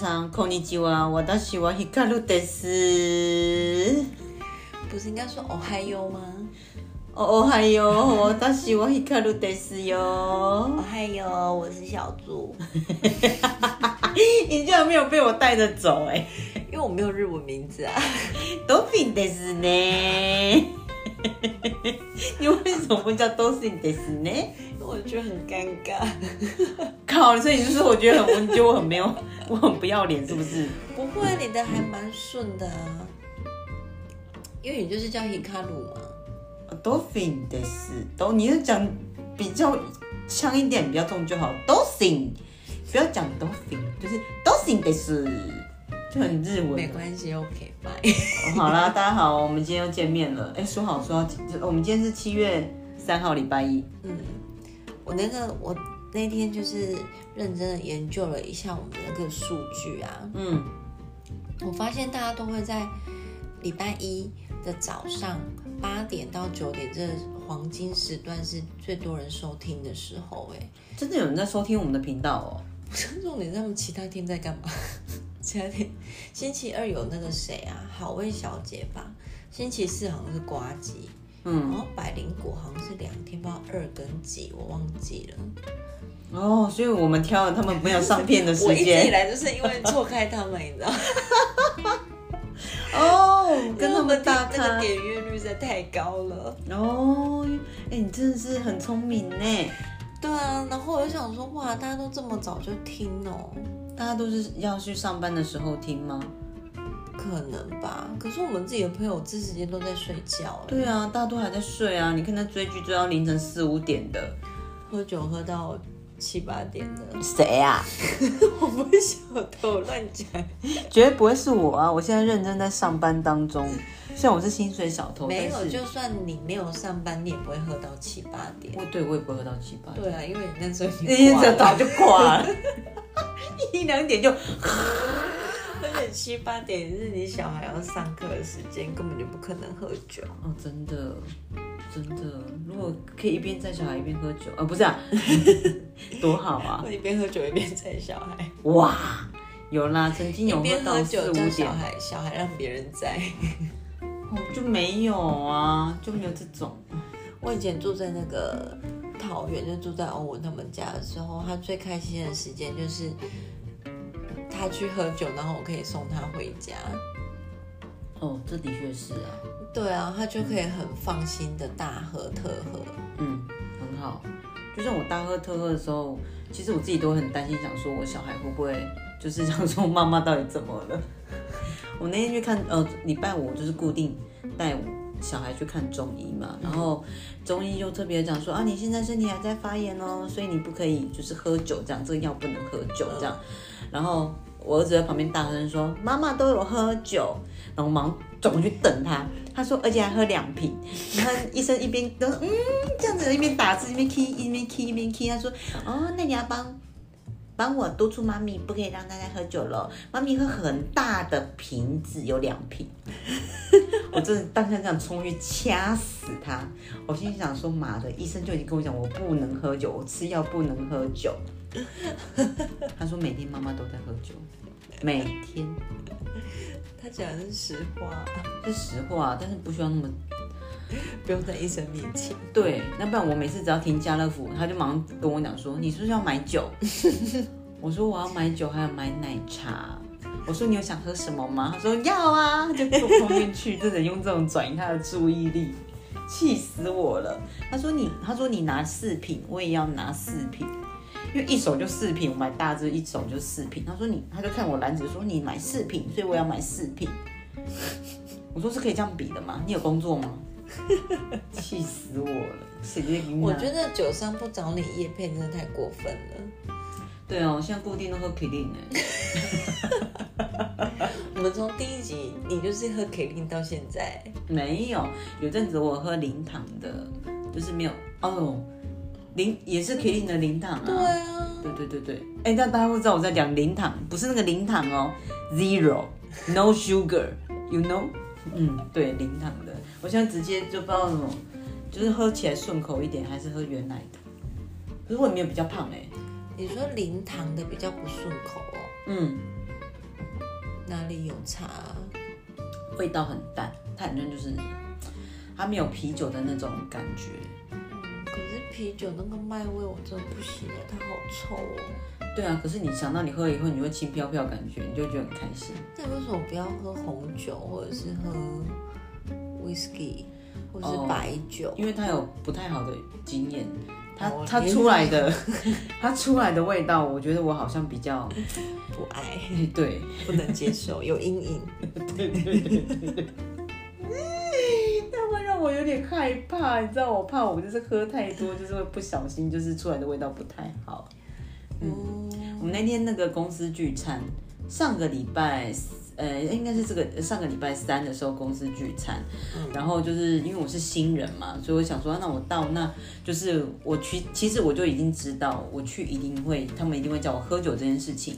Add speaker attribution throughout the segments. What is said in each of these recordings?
Speaker 1: さんこんにちは。私はヒカルです。
Speaker 2: 不是应该说哦嗨哟吗？
Speaker 1: おはよう。私はヒカルですよ
Speaker 2: 哦。嗨哟，我是小猪，
Speaker 1: 你居然没有被我带着走哎、
Speaker 2: 因为我没有日文名字啊。
Speaker 1: ドフィンですね。你为什么不叫ドフィンですね？
Speaker 2: 我觉得很尴尬。
Speaker 1: 靠！所以你就是我觉得很，你觉得我很没有，我很不要脸是不是？
Speaker 2: 不会，你的还蛮顺的啊。因为你就是叫 Hikaru 嘛。
Speaker 1: ドフィンです。都你是讲比较强一点，比较重就好。ドフィン，不要讲ドフィン，就是ドフィンです，就很日文。
Speaker 2: 没关系，OK fine。
Speaker 1: 好啦，大家好，我们今天又见面了。哎、说好说要，就我们今天是七月三号，礼拜一。
Speaker 2: 嗯， 我那个我那天就是认真的研究了一下我们的那个数据啊，
Speaker 1: 嗯，
Speaker 2: 我发现大家都会在礼拜一的早上八点到九点这黄金时段是最多人收听的时候、哎，
Speaker 1: 真的有人在收听我们的频道哦。
Speaker 2: 重点是他们其他天在干嘛？其他天星期二有那个谁啊，好味小姐吧，星期四好像是瓜吉，然
Speaker 1: 嗯，
Speaker 2: 后百灵果好像是两天，不知道二跟几，我忘记了。
Speaker 1: 哦，所以我们挑了他们没有上片的时间
Speaker 2: 我一直以。来就是因为错开他们，你知道吗？
Speaker 1: 哦，跟他们
Speaker 2: 那
Speaker 1: 大咖
Speaker 2: 个。点阅率实在太高了。
Speaker 1: 哦，哎、你真的是很聪明呢。
Speaker 2: 对啊，然后我就想说，哇，大家都这么早就听哦，
Speaker 1: 大家都是要去上班的时候听吗？
Speaker 2: 可能吧。可是我们自己的朋友这时间都在睡觉，哎，
Speaker 1: 对啊，大家都还在睡啊。你看他追剧追到凌晨四五点的，
Speaker 2: 喝酒喝到七八点的，
Speaker 1: 谁啊？
Speaker 2: 我不晓得，我乱讲。
Speaker 1: 绝对不会是我啊！我现在认真在上班当中，虽然我是薪水小偷，
Speaker 2: 没有，就算你没有上班，你也不会喝到七八点。
Speaker 1: 我对我也不会喝到七八点，
Speaker 2: 对啊，因为你那时候已经，
Speaker 1: 早就挂了，一两点就
Speaker 2: 而且七八点是你小孩要上课的时间，根本就不可能喝酒。
Speaker 1: 哦，真的真的，如果可以一边带小孩一边喝酒，啊，不是啊，多好啊！
Speaker 2: 我一边喝酒一边载小孩，
Speaker 1: 哇，有啦，曾经有喝到四
Speaker 2: 喝酒叫
Speaker 1: 五点
Speaker 2: 小，孩，小孩让别人载。
Speaker 1: 哦，就没有啊，就没有这种。
Speaker 2: 我以前住在那个桃园，就住在欧文他们家的时候，他最开心的时间就是他去喝酒，然后我可以送他回家。
Speaker 1: 哦，这的确是啊，
Speaker 2: 对啊，他就可以很放心的大喝特喝。
Speaker 1: 嗯，很好。就像我大喝特喝的时候，其实我自己都很担心，想说我小孩会不会就是想说妈妈到底怎么了？我那天去看，呃，礼拜五就是固定带小孩去看中医嘛，然后中医就特别讲说啊，你现在身体还在发炎哦，所以你不可以就是喝酒这样，这个药不能喝酒这样。然后我儿子在旁边大声说：“妈妈都有喝酒。”然后我忙转过去等他，他说：“而且还喝两瓶。”你看医生一边都嗯这样子一边打字一边 key 一边 key 一边 key，他说：“哦，那你要帮帮我督促妈咪，不可以让大家喝酒了。妈咪喝很大的瓶子，有两瓶。”我真的当下这样冲去掐死他。我心里想说：“妈的，医生就已经跟我讲我不能喝酒，我吃药不能喝酒。” 他说每天妈妈都在喝酒，每天
Speaker 2: 他讲的是实话，
Speaker 1: 是实话，但是不需要那么
Speaker 2: 不用在医生面前。
Speaker 1: 对。那不然我每次只要停家乐福，他就马上跟我讲说：“你是不是要买酒？” 我说：“我要买酒，还要买奶茶。”我说：“你有想喝什么吗？”他说：“要啊。”他就坐我旁边去，真的用这种转移他的注意力，气死我了。他说：“你，他说你拿四瓶，我也要拿四瓶。”因为一手就四瓶，我买大支一手就四瓶。他说你，他就看我篮子说你买四瓶，所以我要买四瓶。我说是可以这样比的吗？你有工作吗？气死我了！谁在给你拿
Speaker 2: 我觉得酒商不找你叶配真的太过分了。
Speaker 1: 对哦，现在固定都喝 k i l i n
Speaker 2: 我们从第一集你就是喝 Klin 到现在，
Speaker 1: 没有，有阵子我喝零糖的，就是没有哦，零也是 i n 的零糖啊。
Speaker 2: 对啊，
Speaker 1: 对对对对，哎，但大家会知道我在讲零糖，不是那个零糖哦，zero no sugar，you know？嗯，对，零糖的。我现在直接就不知道什么，就是喝起来顺口一点，还是喝原奶的。可是我也没有比较胖哎、
Speaker 2: 你说零糖的比较不顺口哦，
Speaker 1: 嗯，
Speaker 2: 哪里有差？
Speaker 1: 味道很淡，它反正就是它没有啤酒的那种感觉。
Speaker 2: 可是啤酒那个麦味我真的不行哎，它好臭哦。
Speaker 1: 对啊，可是你想到你喝了以后，你会轻飘飘感觉，你就觉得很开心。
Speaker 2: 那为什么不要喝红酒，或者是喝 whisky，或者是白酒？
Speaker 1: 因为它有不太好的经验，它
Speaker 2: 哦
Speaker 1: 它出来的 它出来的味道，我觉得我好像比较
Speaker 2: 不爱，
Speaker 1: 哎 对
Speaker 2: 不能接受，有阴影。
Speaker 1: 对对对对对。那会让我有点害怕，你知道，我怕我就是喝太多，就是会不小心，就是出来的味道不太好。
Speaker 2: 嗯，
Speaker 1: 我们那天那个公司聚餐，上个礼拜，呃，应该是这个上个礼拜三的时候公司聚餐，然后就是因为我是新人嘛，所以我想说，那我到那就是我去，其实我就已经知道我去一定会，他们一定会叫我喝酒这件事情，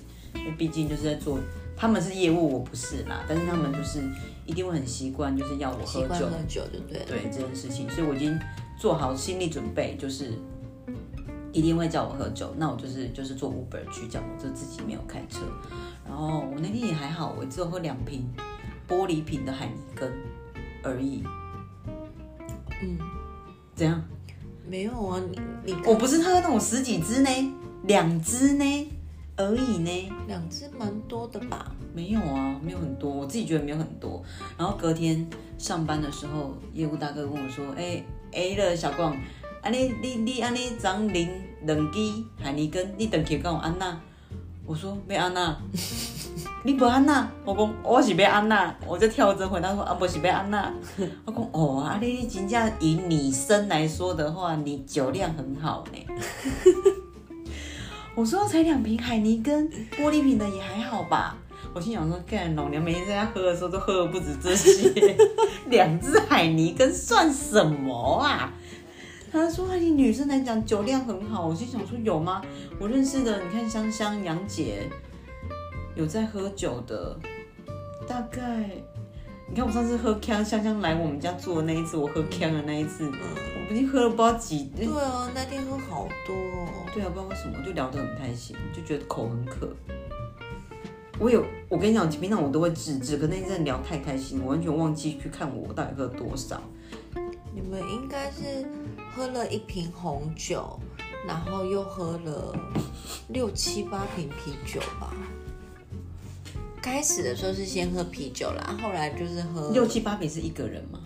Speaker 1: 毕竟就是在做，他们是业务，我不是啦，但是他们就是一定会很习惯，就是要我喝酒
Speaker 2: 喝，酒就对了。
Speaker 1: 对这件事情，所以我已经做好心理准备，就是一定会叫我喝酒。那我就是就是坐 Uber 去，叫我就自己没有开车。然后我那天也还好，我只有喝两瓶玻璃瓶的海尼根而已。
Speaker 2: 嗯，
Speaker 1: 怎样？
Speaker 2: 没有啊，你你
Speaker 1: 我不是喝那种十几支呢，两支呢而已呢。
Speaker 2: 两只蛮多的吧？
Speaker 1: 没有啊，没有很多，我自己觉得没有很多。然后隔天上班的时候，业务大哥跟我说：“哎、哎了，小光，安尼你你安尼昨啉两支海尼根，你等去跟我安娜。”我说：“要安娜，你不安娜？”我讲：“我是要安娜。”我就跳着回答说：“啊，不是要安娜。”我讲：“哦，啊你你真正以女生来说的话，你酒量很好呢。” 我说才两瓶海尼根，玻璃瓶的也还好吧。我心想说，干老娘每天在家喝的时候都喝的不止这些，两只海尼根算什么啊？他说：“啊，你女生来讲酒量很好。”我心想说：“有吗？我认识的，你看香香、杨姐有在喝酒的，大概你看我上次喝香香香来我们家做的那一次，我喝香的那一次，我已经喝了不知道几，
Speaker 2: 对啊，那天喝好多哦。
Speaker 1: 对啊，不知道为什么就聊得很开心，就觉得口很渴。我有，我跟你讲，平常我都会自制，可那一阵聊太开心，我完全忘记去看我到底喝了多少。
Speaker 2: 你们应该是喝了一瓶红酒，然后又喝了六七八瓶啤酒吧？开始的时候是先喝啤酒啦，后来就是喝
Speaker 1: 六七八瓶是一个人吗？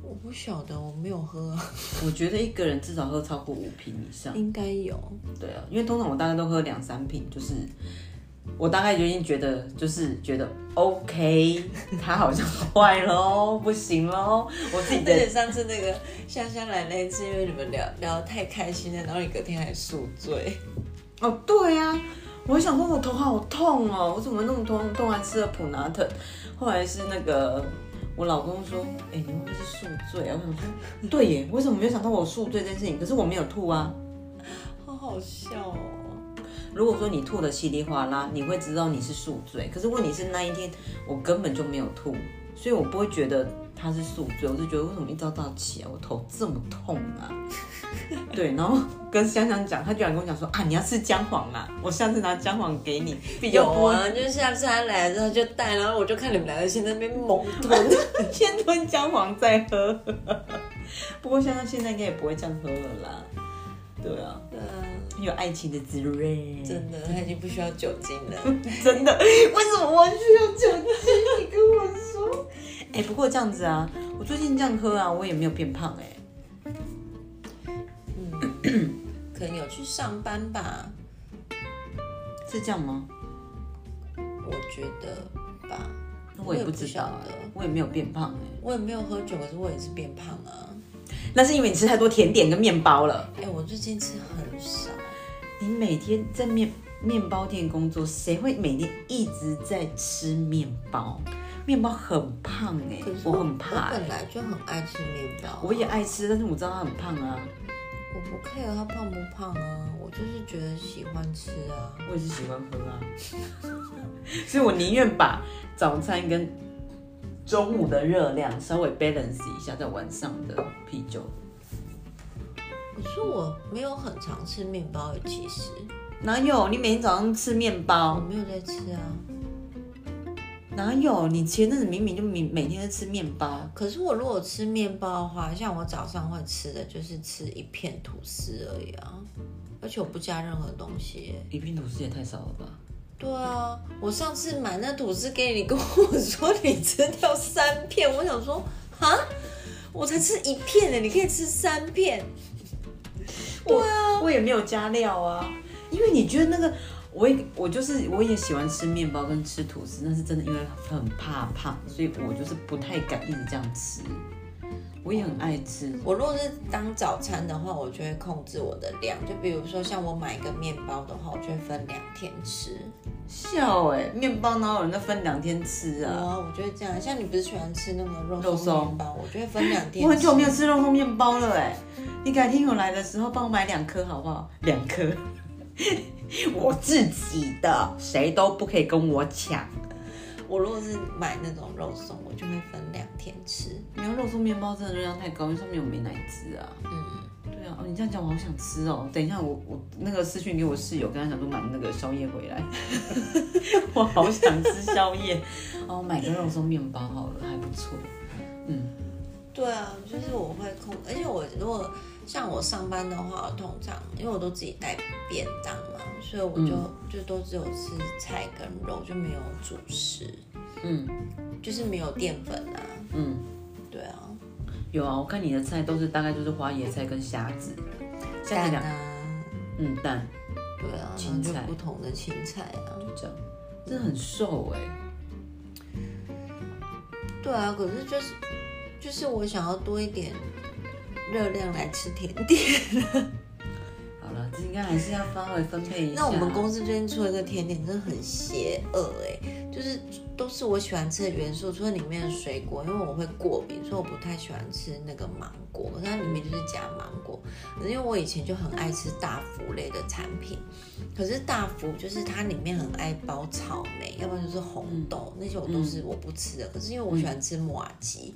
Speaker 2: 我不晓得，我没有喝啊，
Speaker 1: 我觉得一个人至少喝超过五瓶以上。
Speaker 2: 应该有。
Speaker 1: 对啊，因为通常我大概都喝两三瓶，就是我大概就已经觉得，就是觉得 OK，他好像坏了哦，不行喽。我自己
Speaker 2: 而且
Speaker 1: 的
Speaker 2: 上次那个香香来那一次，因为你们聊聊得太开心了，然后你隔天还宿醉。
Speaker 1: 哦，对啊，我想说我头好痛哦，我怎么那么痛痛还吃了普拿疼？后来是那个我老公说，哎、你会不会是宿醉啊？我想说，对耶，为什么没有想到我宿醉这件事情？可是我没有吐啊。
Speaker 2: 好 好笑哦！
Speaker 1: 如果说你吐的稀里哗啦，你会知道你是宿醉。可是问题是那一天我根本就没有吐，所以我不会觉得他是宿醉，我就觉得为什么一早早起来我头这么痛啊？对，然后跟香香讲，他居然跟我讲说啊，你要吃姜黄啊，我下次拿姜黄给你，比较
Speaker 2: 有啊，就是下次他来的时候就带，然后我就看你们两个先在那边猛吞。
Speaker 1: 先吞姜黄再喝。不过香香现在应该也不会这样喝了啦。对啊，
Speaker 2: 对啊，
Speaker 1: 有爱情的滋润，
Speaker 2: 真的，他已经不需要酒精了。
Speaker 1: 真的，为什么我需要酒精？你跟我说。哎、不过这样子啊，我最近这样喝啊，我也没有变胖哎、
Speaker 2: 可能有去上班吧，
Speaker 1: 是这样吗？
Speaker 2: 我觉得吧。
Speaker 1: 我也不知道我也没有变胖哎、
Speaker 2: 我也没有喝酒，可是我也是变胖啊。
Speaker 1: 那是因为你吃太多甜点跟面包了。
Speaker 2: 哎、我最近吃很少，
Speaker 1: 你每天在面面包店工作，谁会每天一直在吃面包？面包很胖哎、我很怕
Speaker 2: 我
Speaker 1: 哎、
Speaker 2: 本来就很爱吃面包啊、
Speaker 1: 我也爱吃，但是我知道它很胖啊。
Speaker 2: 我不 care 他胖不胖啊，我就是觉得喜欢吃啊。
Speaker 1: 我也是喜欢喝啊，所以我宁愿把早餐跟中午的热量稍微 balance 一下，在晚上的啤酒。
Speaker 2: 可是我没有很常吃面包的，其实
Speaker 1: 哪有？你每天早上吃面包
Speaker 2: 我
Speaker 1: 包，
Speaker 2: 没有在吃啊。
Speaker 1: 哪有？你前阵子明明就每每天在吃面包，
Speaker 2: 可是我如果吃面包的话，像我早上会吃的就是吃一片吐司而已啊，而且我不加任何东西。
Speaker 1: 一片吐司也太少了吧？
Speaker 2: 对啊，我上次买那吐司给你，你跟我说你吃掉三片，我想说啊，我才吃一片呢，你可以吃三片。对啊，
Speaker 1: 我也没有加料啊，因为你觉得那个，我也我就是我也喜欢吃面包跟吃吐司，但是真的，因为很怕胖，所以我就是不太敢一直这样吃。我也很爱吃，
Speaker 2: 我如果是当早餐的话，我就会控制我的量，就比如说像我买一个面包的话，我就会分两天吃。
Speaker 1: 笑哎、面包哪有人在分两天吃啊？
Speaker 2: 啊，我觉得这样，像你不是喜欢吃那个肉松面包，我就会分两天吃。
Speaker 1: 我很久没有吃肉松面包了哎、你改天有来的时候帮我买两颗好不好？两颗，我自己的，谁都不可以跟我抢。
Speaker 2: 我如果是买那种肉松，我就会分两天吃。
Speaker 1: 你要肉松面包真的热量太高，因为上面有美乃滋啊。
Speaker 2: 嗯，
Speaker 1: 对啊，哦，你这样讲我好想吃哦。等一下我我那个私讯给我室友，跟他讲说买那个宵夜回来，我好想吃宵夜。哦，买个肉松面包好了，还不错。嗯，
Speaker 2: 对啊，就是我会控，而且我如果像我上班的话，我通常因为我都自己带便当嘛，所以我就、就都只有吃菜跟肉，就没有主食，
Speaker 1: 嗯。
Speaker 2: 就是没有淀粉啊。
Speaker 1: 嗯，
Speaker 2: 对啊，
Speaker 1: 有啊，我看你的菜都是大概就是花椰菜跟虾子，虾子两
Speaker 2: 蛋啊，
Speaker 1: 嗯蛋。
Speaker 2: 对啊，
Speaker 1: 青菜
Speaker 2: 不同的青菜啊。
Speaker 1: 就这样，真的很瘦哎、
Speaker 2: 对啊，可是就是就是我想要多一点热量来吃甜点。
Speaker 1: 好了，这应该还是要稍微分配一下。
Speaker 2: 那我们公司最近出了一个甜点，真的很邪恶哎、就是都是我喜欢吃的元素，除了里面的水果，因为我会过敏，所以我不太喜欢吃那个芒果，可是它里面就是加芒果。可是因为我以前就很爱吃大福类的产品，可是大福就是它里面很爱包草莓，要不然就是红豆，那些我都是我不吃的。可是因为我喜欢吃马吉，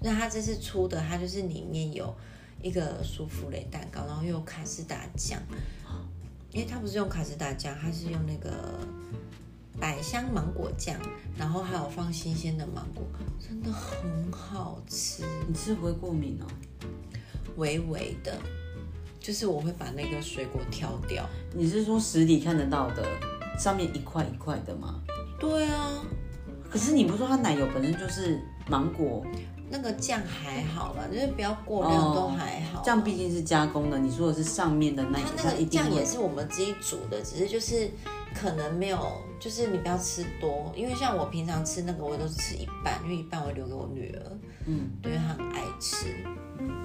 Speaker 2: 那它这次出的，它就是里面有一个舒芙蕾蛋糕，然后又有卡士达酱。因为它不是用卡士达酱，它是用那个百香芒果酱，然后还有放新鲜的芒果，真的很好吃，
Speaker 1: 你吃不会过敏哦？
Speaker 2: 微微的，就是我会把那个水果挑掉。
Speaker 1: 你是说实体看得到的，上面一块一块的吗？
Speaker 2: 对啊，
Speaker 1: 可是你不是说它奶油本身就是芒果，
Speaker 2: 那个酱还好吧，就是不要过量都还好。
Speaker 1: 酱毕竟是加工的，你说的是上面的那
Speaker 2: 它那个酱也是我们自己煮的，只是就是可能没有，就是你不要吃多，因为像我平常吃那个，我都是吃一半，因为一半我留给我女儿，
Speaker 1: 嗯，
Speaker 2: 对，因为她很爱吃，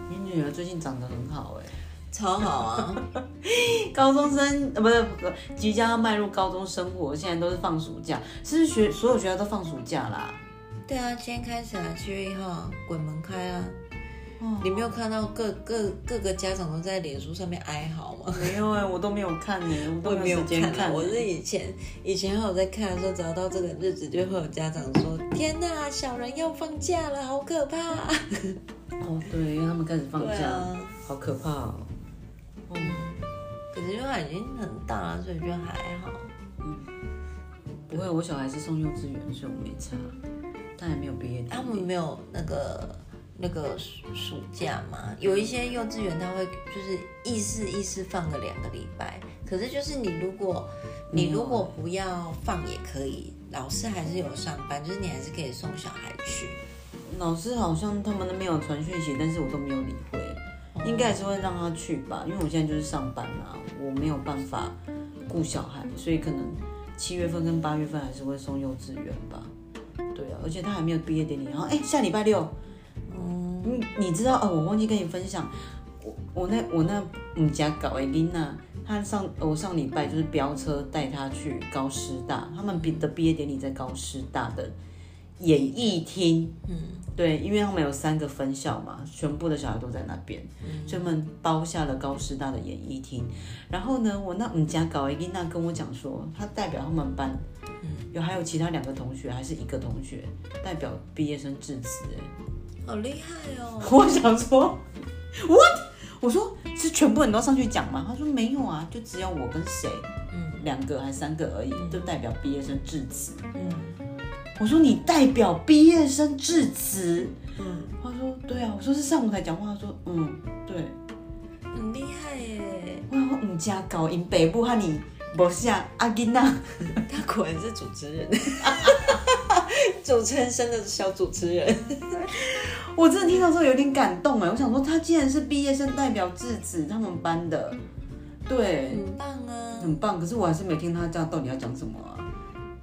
Speaker 1: 你女儿最近长得很好哎、
Speaker 2: 超好啊。
Speaker 1: 高中生呃不是不是即将要迈入高中生活，现在都是放暑假，是不是学所有学校都放暑假啦？
Speaker 2: 对啊，今天开始啊，七月一号鬼门开啊！
Speaker 1: 哦
Speaker 2: 你没有看到各各各个家长都在脸书上面哀嚎吗？
Speaker 1: 没有哎、我都没有看呢、我都
Speaker 2: 没有
Speaker 1: 时间
Speaker 2: 看。我是以前以前还有在看的时候，只要到这个日子，就会有家长说：“天呐，小人要放假了，好可怕、
Speaker 1: 哦，对，因为他们开始放假，
Speaker 2: 啊，
Speaker 1: 好可怕哦。
Speaker 2: 可是因为他已经很大了，所以就还好。
Speaker 1: 不会，我小孩是送幼稚园，所以我没差，但还没有毕业典
Speaker 2: 他们。没有那个那个暑暑假嘛，有一些幼稚园他会就是意思意思放个两个礼拜，可是就是你如果你如果不要放也可以，老师还是有上班，就是你还是可以送小孩去。
Speaker 1: 老师好像他们那边有传讯息，但是我都没有理会，应该还是会让他去吧，因为我现在就是上班嘛，我没有办法顾小孩，所以可能七月份跟八月份还是会送幼稚园吧。对啊，而且他还没有毕业典礼，然后哎、下礼拜六，嗯，你你知道哦，我忘记跟你分享，我我那我那母家搞的琳娜，她上我上礼拜就是飙车带她去高师大，他们毕的毕业典礼在高师大的演艺厅，
Speaker 2: 嗯，
Speaker 1: 对，因为他们有三个分校嘛，全部的小孩都在那边，所以他们包下了高师大的演艺厅。然后呢，我那我们家搞一丽娜跟我讲说，她代表他们班，有还有其他两个同学，还是一个同学代表毕业生致辞。哎，
Speaker 2: 好厉害哦！
Speaker 1: 我想说，what？我说是全部人都上去讲吗？他说没有啊，就只有我跟谁，
Speaker 2: 嗯
Speaker 1: 两个还三个而已，就代表毕业生致辞。
Speaker 2: 嗯，
Speaker 1: 我说你代表毕业生致辞。
Speaker 2: 嗯，
Speaker 1: 他说对啊，我说是上舞台讲话。他说嗯，对。
Speaker 2: 很厉害耶！
Speaker 1: 我说唔加高音北部和你不像阿金娜，
Speaker 2: 他果然是主持人，主持人生的小主持人。
Speaker 1: 我真的听到之后有点感动哎，我想说他竟然是毕业生代表智子，他们班的，对，
Speaker 2: 很棒啊，
Speaker 1: 很棒。可是我还是没听他这样到底要讲什么啊。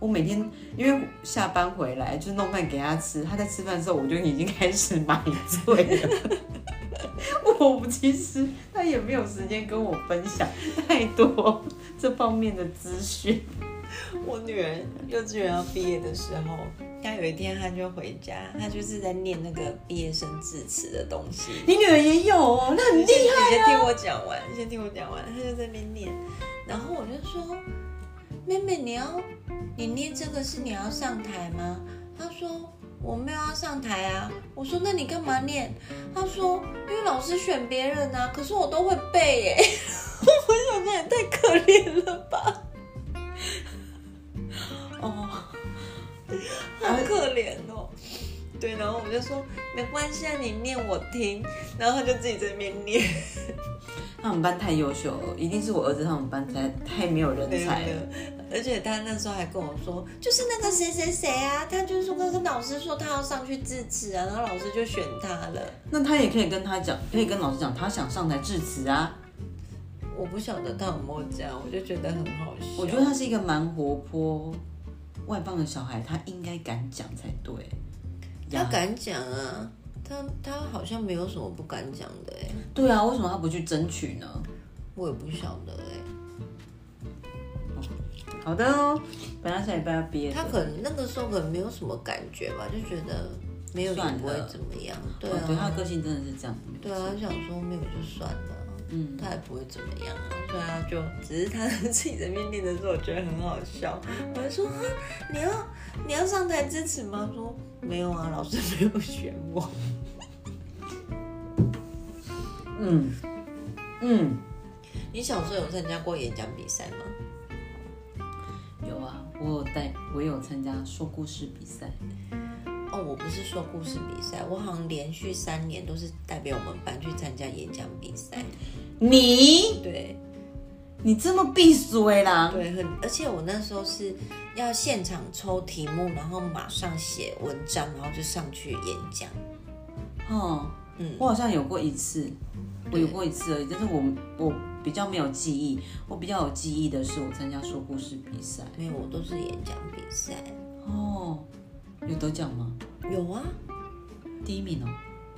Speaker 1: 我每天因为下班回来就弄饭给他吃，他在吃饭的时候我就已经开始买醉了。我其实他也没有时间跟我分享太多这方面的资讯。
Speaker 2: 我女儿幼稚园要毕业的时候，她有一天她就回家，她就是在念那个毕业生致辞的东西。
Speaker 1: 你女儿也有哦，那很厉害
Speaker 2: 你先听我讲完，你先听我讲完，她就在那边念，然后我就说：“妹妹，你要你念这个是你要上台吗？”她说。我没有要上台啊！我说那你干嘛念？他说因为老师选别人啊，可是我都会背耶。我想说也太可怜了吧。哦，好可怜哦。对，然后我就说没关系啊，你念我听。然后他就自己在那边念。
Speaker 1: 他们班太优秀了，一定是我儿子他们班才太没有人才了。
Speaker 2: 而且他那时候还跟我说，就是那个谁谁谁啊，他就是说跟老师说他要上去致辞啊，然后老师就选他了。
Speaker 1: 那他也可以跟他讲，可以跟老师讲，他想上台致辞啊。
Speaker 2: 我不晓得他有没有这样，我就觉得很好笑。
Speaker 1: 我觉得他是一个蛮活泼、外放的小孩，他应该敢讲才对。
Speaker 2: 他敢讲啊。他他好像没有什么不敢讲的哎。
Speaker 1: 对啊，为什么他不去争取呢？
Speaker 2: 我也不晓得哎。
Speaker 1: 好的哦，本来想也不要毕业。
Speaker 2: 他可能那个时候可能没有什么感觉吧，就觉得没有也不会怎么样。对啊，
Speaker 1: 对他个性真的是这样。
Speaker 2: 对啊，他想说没有就算了，嗯，他也不会怎么样啊。所以他就只是他自己在面练的时候，我觉得很好笑。我就说，你要你要上台支持吗？说没有啊，老师没有选我。嗯嗯，你小时候有参加过演讲比赛吗？
Speaker 1: 有啊，我有带，我有参加说故事比赛。
Speaker 2: 哦，我不是说故事比赛，我好像连续三年都是代表我们班去参加演讲比赛。
Speaker 1: 你
Speaker 2: 对，
Speaker 1: 你这么避暑啦？
Speaker 2: 对，很，而且我那时候是要现场抽题目，然后马上写文章，然后就上去演讲。
Speaker 1: 哦，嗯，我好像有过一次。我有过一次而已，但是我我比较没有记忆。我比较有记忆的是我参加说故事比赛，
Speaker 2: 没有，我都是演讲比赛。
Speaker 1: 哦，有得奖吗？
Speaker 2: 有啊，
Speaker 1: 第一名哦。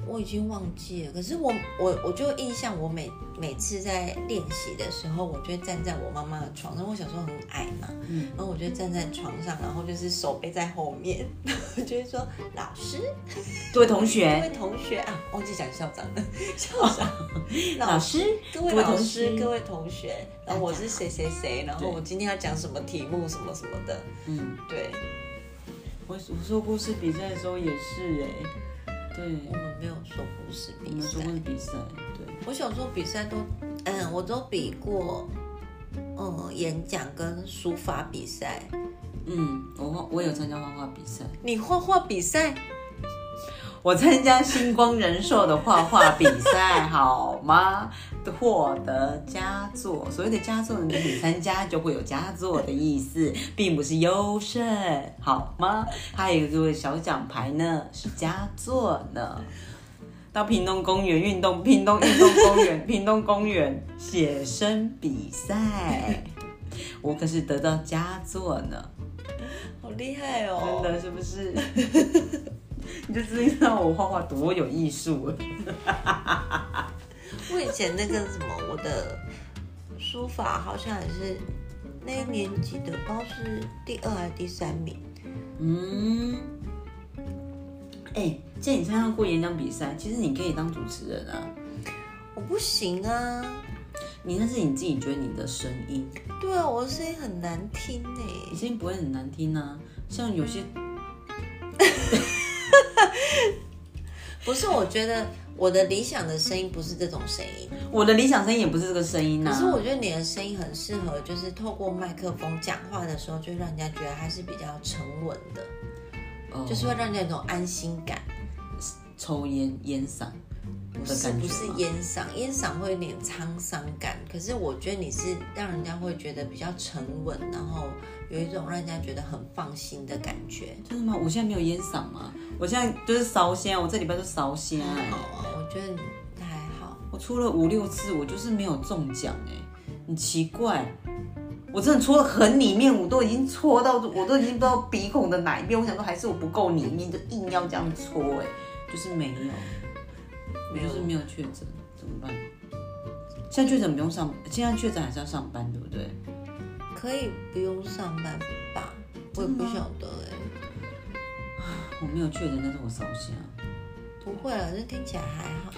Speaker 2: 我已经忘记了，可是我我我就印象，我每每次在练习的时候，我就会站在我妈妈的床上。我小时候很矮嘛，嗯，然后我就站在床上，然后就是手背在后面，我 就会说：“老师，
Speaker 1: 各位同学，
Speaker 2: 各位同学啊，忘记讲校长了，校长，
Speaker 1: 老师，
Speaker 2: 各位老师，各位同学，然后我是谁谁谁，然后我今天要讲什么题目，什么什么的，嗯，对。
Speaker 1: 我我说故事比赛的时候也是哎。”对，
Speaker 2: 我们没有说故事比赛。
Speaker 1: 没有说过比赛，对。
Speaker 2: 我小时候比赛都，嗯，我都比过，嗯，演讲跟书法比赛。
Speaker 1: 嗯，我画，我有参加画画比赛。
Speaker 2: 你画画比赛？
Speaker 1: 我参加星光人寿的画画比赛，好吗？获得佳作。所谓的佳作，你参加就会有佳作的意思，并不是优胜，好吗？还有一个小奖牌呢，是佳作呢。到屏东公园运动，屏东运动公园，屏东公园写生比赛，我可是得到佳作呢，
Speaker 2: 好厉害哦！
Speaker 1: 真的是不是？你就知道我画画多有艺术了。
Speaker 2: 我以前那个什么，我的书法好像也是那一年级的，不知道是第二还是第三名。嗯，
Speaker 1: 哎，既然你参加过演讲比赛，其实你可以当主持人啊。
Speaker 2: 我不行啊。
Speaker 1: 你那是你自己觉得你的声音。
Speaker 2: 对啊，我的声音很难听呢。
Speaker 1: 你声音不会很难听啊，像有些。
Speaker 2: 不是，我觉得我的理想的声音不是这种声音，
Speaker 1: 我的理想声音也不是这个声音呐。
Speaker 2: 可是我觉得你的声音很适合，就是透过麦克风讲话的时候，就让人家觉得还是比较沉稳的。
Speaker 1: 哦
Speaker 2: 就是会让人家有种安心感。
Speaker 1: 抽烟烟嗓
Speaker 2: 不是不是烟嗓，烟嗓会有点沧桑感，可是我觉得你是让人家会觉得比较沉稳，然后有一种让人家觉得很放心的感觉。
Speaker 1: 真的吗？我现在没有烟嗓吗？我现在就是烧香，我这礼拜就烧香、
Speaker 2: 还好啊，我觉得还好。
Speaker 1: 我出了五六次，我就是没有中奖哎、很奇怪。我真的戳的很里面，我都已经戳到，我都已经不知道鼻孔的哪一边。我想说还是我不够里面，就硬要这样戳哎、就是没有，我就是没有确诊，怎么办？现在确诊不用上，现在确诊还是要上班，对不对？
Speaker 2: 可以不用上班吧？我也不晓得哎、
Speaker 1: 我没有确诊，但是我烧香。
Speaker 2: 不会了，这听起来还好。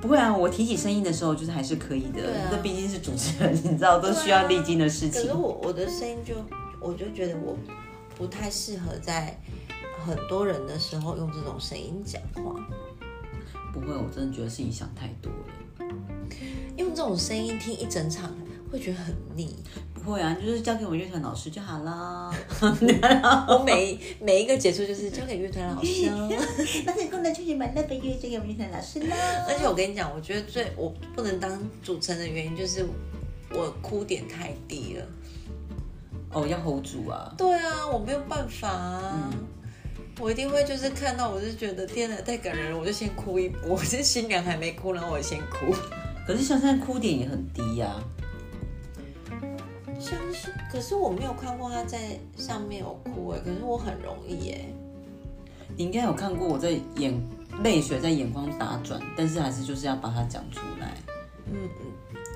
Speaker 1: 不会啊，我提起声音的时候，就是还是可以的。
Speaker 2: 对啊
Speaker 1: 这毕竟是主持人，你知道，都需要历经的事情。
Speaker 2: 可是我我的声音就，我就觉得我不太适合在很多人的时候用这种声音讲话。
Speaker 1: 不会，我真的觉得是你想太多了。
Speaker 2: 用这种声音听一整场，会觉得很腻。
Speaker 1: 不会啊，就是交给我们乐团老师就好啦。
Speaker 2: 我每每一个结束就是交给乐团老师哦。
Speaker 1: 那成功的确诊完了，被约交给我们乐团老师啦。
Speaker 2: 而且我跟你讲，我觉得最我不能当主持人的原因就是我哭点太低了。
Speaker 1: 哦，要 hold 住啊！
Speaker 2: 对啊，我没有办法啊。我一定会就是看到，我就觉得天哪，太感人了，我就先哭一波。这新娘还没哭，然后我先哭。
Speaker 1: 可是香山哭点也很低呀、
Speaker 2: 相信，可是我没有看过他在上面有哭哎，可是我很容易哎。
Speaker 1: 你应该有看过我在眼泪水在眼眶打转，但是还是就是要把它讲出来。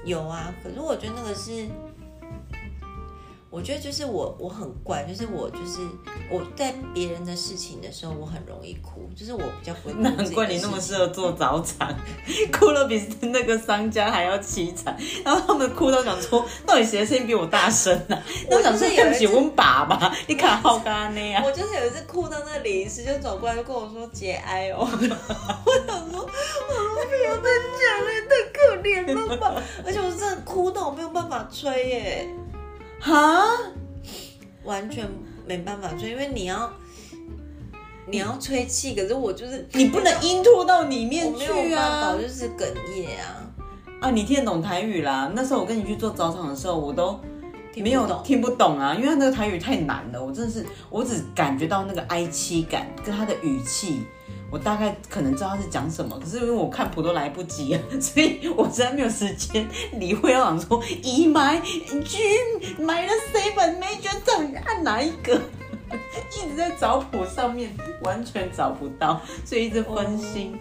Speaker 2: 有啊，可是我觉得那个是，我觉得就是我我很怪，就是我就是我在别人的事情的时候，我很容易哭，就是我比较
Speaker 1: 难怪你那么适合做早产，哭了比那个商家还要凄惨。然后他们哭到想说，到底谁的声音比我大声啊？那我想说，对不起，我们爸爸，你卡好干那样。
Speaker 2: 我就是有一次哭到那李医师就走过来就跟我说节哀哦，我想说，我说不要再讲了，太可怜了吧！而且我真的哭到我没有办法吹耶，
Speaker 1: 哈，
Speaker 2: 完全没办法吹，因为你要你要吹气，可是我就是
Speaker 1: 你不能音拖到里
Speaker 2: 我
Speaker 1: 面
Speaker 2: 没有
Speaker 1: 去
Speaker 2: 办法，
Speaker 1: 啊
Speaker 2: 我！就是哽咽啊，
Speaker 1: 啊，你听得懂台语啦？那时候我跟你去做早场的时候，我都没有听不懂啊，因为他那个台语太难了，我真的是，我只感觉到那个哀戚感跟他的语气，我大概可能知道他是讲什么，可是因为我看谱都来不及啊，所以我实在没有时间理会。我想说，E 买 G 买了 seven major 到底按哪一个？一直在找谱上面，完全找不到，所以一直分心。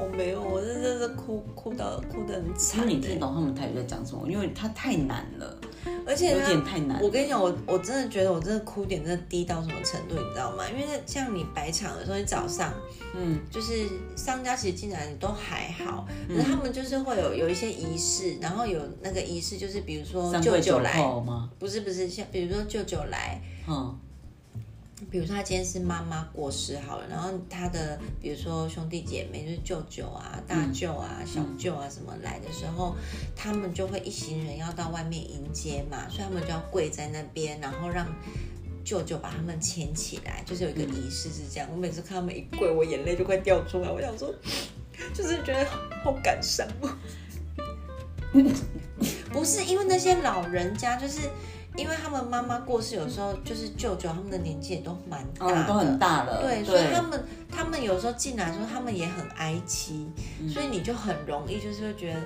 Speaker 2: 我没有，我是真的哭哭到哭得很
Speaker 1: 因
Speaker 2: 惨
Speaker 1: 为你听，懂他们台语在讲什么，因为他太难了，
Speaker 2: 而且有
Speaker 1: 点太难。
Speaker 2: 我跟你讲，我我真的觉得我真的哭点真的低到什么程度，你知道吗？因为像你摆场的时候，你早上
Speaker 1: 嗯，
Speaker 2: 就是商家其实进来你都还好，可是他们就是会有有一些仪式，然后有那个仪式就是比如说舅舅来，
Speaker 1: 吗？
Speaker 2: 不是不是，像比如说舅舅来，
Speaker 1: 嗯，
Speaker 2: 比如说他今天是妈妈过世好了，然后他的比如说兄弟姐妹就是舅舅啊、大舅啊、小舅啊什么来的时候，他们就会一行人要到外面迎接嘛，所以他们就要跪在那边，然后让舅舅把他们牵起来，就是有一个仪式是这样。我每次看他们一跪，我眼泪就快掉出来，我想说，就是觉得好感伤。不是因为那些老人家，就是因为他们妈妈过世，有时候就是舅舅他们的年纪也都蛮大，
Speaker 1: 哦，都很大了。
Speaker 2: 对，所以他们他们有时候进来的时候，他们也很哀戚，
Speaker 1: 嗯。
Speaker 2: 所以你就很容易就是会觉得，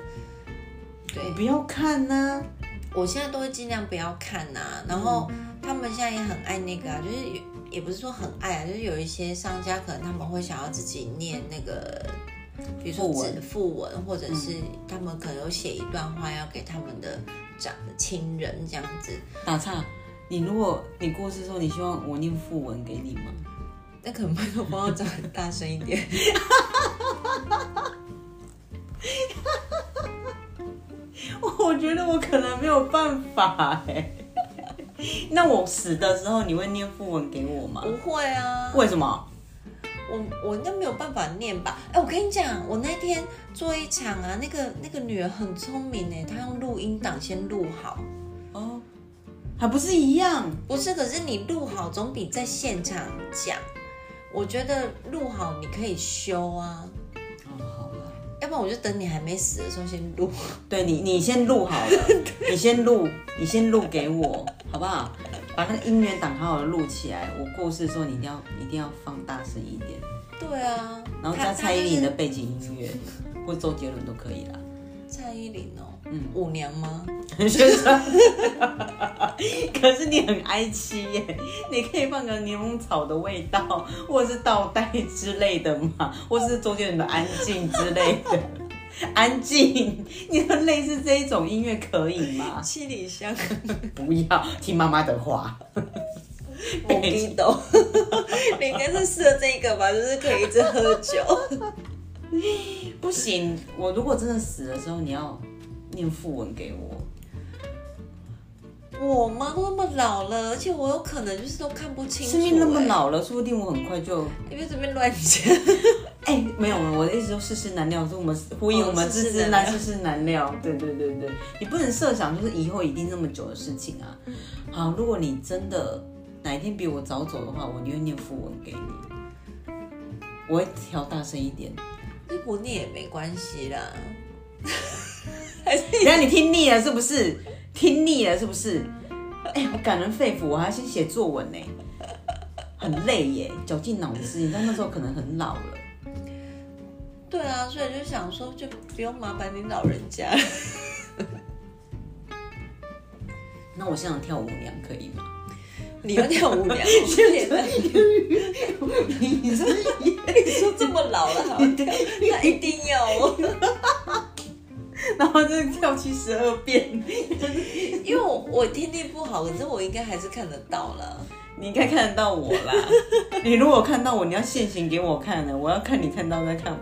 Speaker 2: 对。
Speaker 1: 不要看呐、
Speaker 2: 我现在都会尽量不要看呐、然后
Speaker 1: 嗯
Speaker 2: 他们现在也很爱那个啊，就是也也不是说很爱啊，就是有一些商家可能他们会想要自己念那个。比如说
Speaker 1: 讣文。
Speaker 2: 字副文，或者是他们可能有写一段话要给他们的长亲人这样子，
Speaker 1: 打岔，你如果你过世的时候，你希望我念副文给你吗？
Speaker 2: 那可能麦克风要找大声一点。
Speaker 1: 我觉得我可能没有办法哎。那我死的时候，你会念副文给我吗？
Speaker 2: 不会啊，
Speaker 1: 为什么？
Speaker 2: 我我应该没有办法念吧？哎，我跟你讲，我那天做一场啊，那个那个女儿很聪明哎，她用录音档先录好，
Speaker 1: 哦，还不是一样？
Speaker 2: 不是，可是你录好总比在现场讲。我觉得录好你可以修啊，
Speaker 1: 哦，好了，
Speaker 2: 要不然我就等你还没死的时候先录。
Speaker 1: 对你，你先录好了，你先录，你先录给我，好不好？把那个音源档好好的录起来。我过世的时候，你一定要一定要放大声一点，
Speaker 2: 对啊，
Speaker 1: 然后加蔡依林的背景音乐，或周杰伦都可以啦。
Speaker 2: 蔡依林哦，嗯，舞娘吗？
Speaker 1: 学生，可是你很哀戚耶，你可以放个柠檬草的味道，或者是倒带之类的嘛，或是周杰伦的安静之类的。安静，你说类似这一种音乐可以吗？
Speaker 2: 七里香，
Speaker 1: 不要听妈妈的话。
Speaker 2: 我逼懂，你应该是适合这个吧，就是可以一直喝酒。
Speaker 1: 不行，我如果真的死的时候，你要念副文给我。
Speaker 2: 我吗？都那么老了，而且我有可能就是都看不清楚、
Speaker 1: 生命那么
Speaker 2: 哎，
Speaker 1: 老了，说不定我很快就……
Speaker 2: 你别随便乱讲。
Speaker 1: 哎、没有，我的意思说世事难料，是我们呼应
Speaker 2: 哦
Speaker 1: 我们
Speaker 2: 世事难
Speaker 1: 世事难料。对对对对，你不能设想就是以后一定那么久的事情啊。好，如果你真的哪一天比我早走的话，我宁愿念符文给你，我会调大声一点。
Speaker 2: 这不念也没关系啦。
Speaker 1: 等下你听腻了是不是？听腻了是不是？哎、我感人肺腑，我还要先写作文呢，很累耶，绞尽脑汁。你知道那时候可能很老了。
Speaker 2: 对啊，所以就想说，就不用麻烦你老人家。
Speaker 1: 那我现场跳舞娘可以吗？
Speaker 2: 你要跳舞娘，现在
Speaker 1: 你是
Speaker 2: 你说这么老了还要跳，那一定要哦。
Speaker 1: 然后就跳七十二变，
Speaker 2: 因为我我听力不好，可是我应该还是看得到了。
Speaker 1: 你应该看得到我啦。你如果看到我，你要现形给我看的，我要看你看到再看我。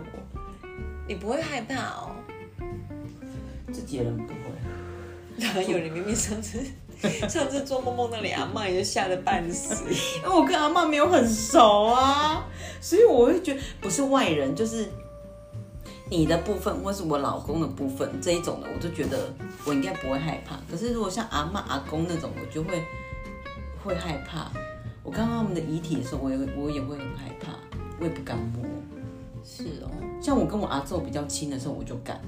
Speaker 2: 你不会害怕哦？
Speaker 1: 自己人不会。
Speaker 2: 哪有？你明明上次上次做梦梦到你阿妈，也就吓得半死。
Speaker 1: 因为我跟阿妈没有很熟啊，所以我会觉得不是外人，就是你的部分或是我老公的部分这一种的，我就觉得我应该不会害怕。可是如果像阿妈阿公那种，我就会会害怕。我看到他们的遗体的时候，我也我也会很害怕，我也不敢摸。
Speaker 2: 是哦，
Speaker 1: 像我跟我阿昼比较亲的时候，我就敢。